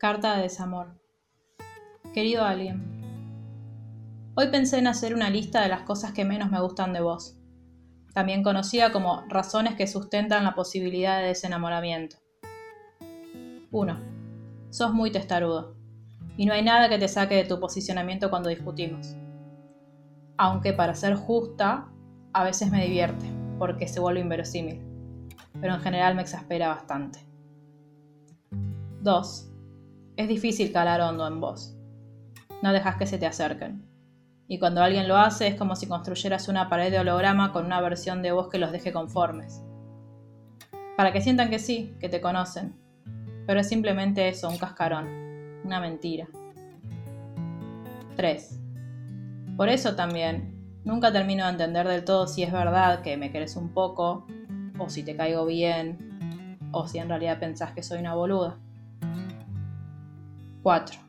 Carta de desamor. Querido alguien, hoy pensé en hacer una lista de las cosas que menos me gustan de vos, también conocida como razones que sustentan la posibilidad de desenamoramiento. 1. Sos muy testarudo, y no hay nada que te saque de tu posicionamiento cuando discutimos. Aunque para ser justa, a veces me divierte, porque se vuelve inverosímil, pero en general me exaspera bastante. 2 es difícil calar hondo en vos. No dejas que se te acerquen. Y cuando alguien lo hace es como si construyeras una pared de holograma con una versión de vos que los deje conformes. Para que sientan que sí, que te conocen. Pero es simplemente eso, un cascarón, una mentira. 3. Por eso también, nunca termino de entender del todo si es verdad que me querés un poco, o si te caigo bien, o si en realidad pensás que soy una boluda. 4.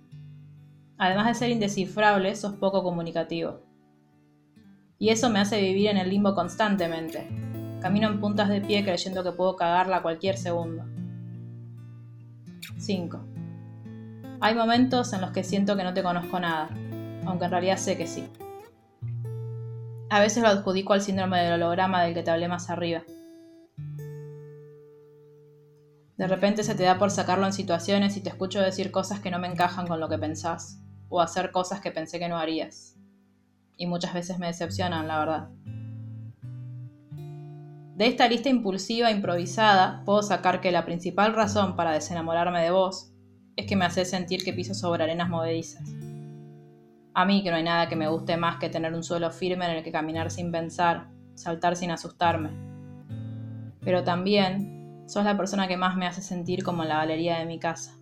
Además de ser indescifrable, sos poco comunicativo. Y eso me hace vivir en el limbo constantemente. Camino en puntas de pie creyendo que puedo cagarla cualquier segundo. 5. Hay momentos en los que siento que no te conozco nada, aunque en realidad sé que sí. A veces lo adjudico al síndrome del holograma del que te hablé más arriba. De repente se te da por sacarlo en situaciones y te escucho decir cosas que no me encajan con lo que pensás, o hacer cosas que pensé que no harías. Y muchas veces me decepcionan, la verdad. De esta lista impulsiva e improvisada, puedo sacar que la principal razón para desenamorarme de vos es que me haces sentir que piso sobre arenas movedizas. A mí que no hay nada que me guste más que tener un suelo firme en el que caminar sin pensar, saltar sin asustarme. Pero también Sos la persona que más me hace sentir como en la galería de mi casa,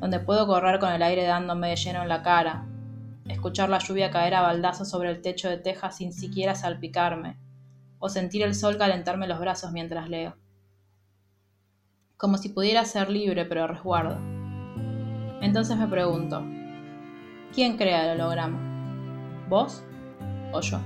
donde puedo correr con el aire dándome de lleno en la cara, escuchar la lluvia caer a baldazos sobre el techo de teja sin siquiera salpicarme, o sentir el sol calentarme los brazos mientras leo. Como si pudiera ser libre pero resguardo. Entonces me pregunto, ¿quién crea el holograma? ¿Vos o yo?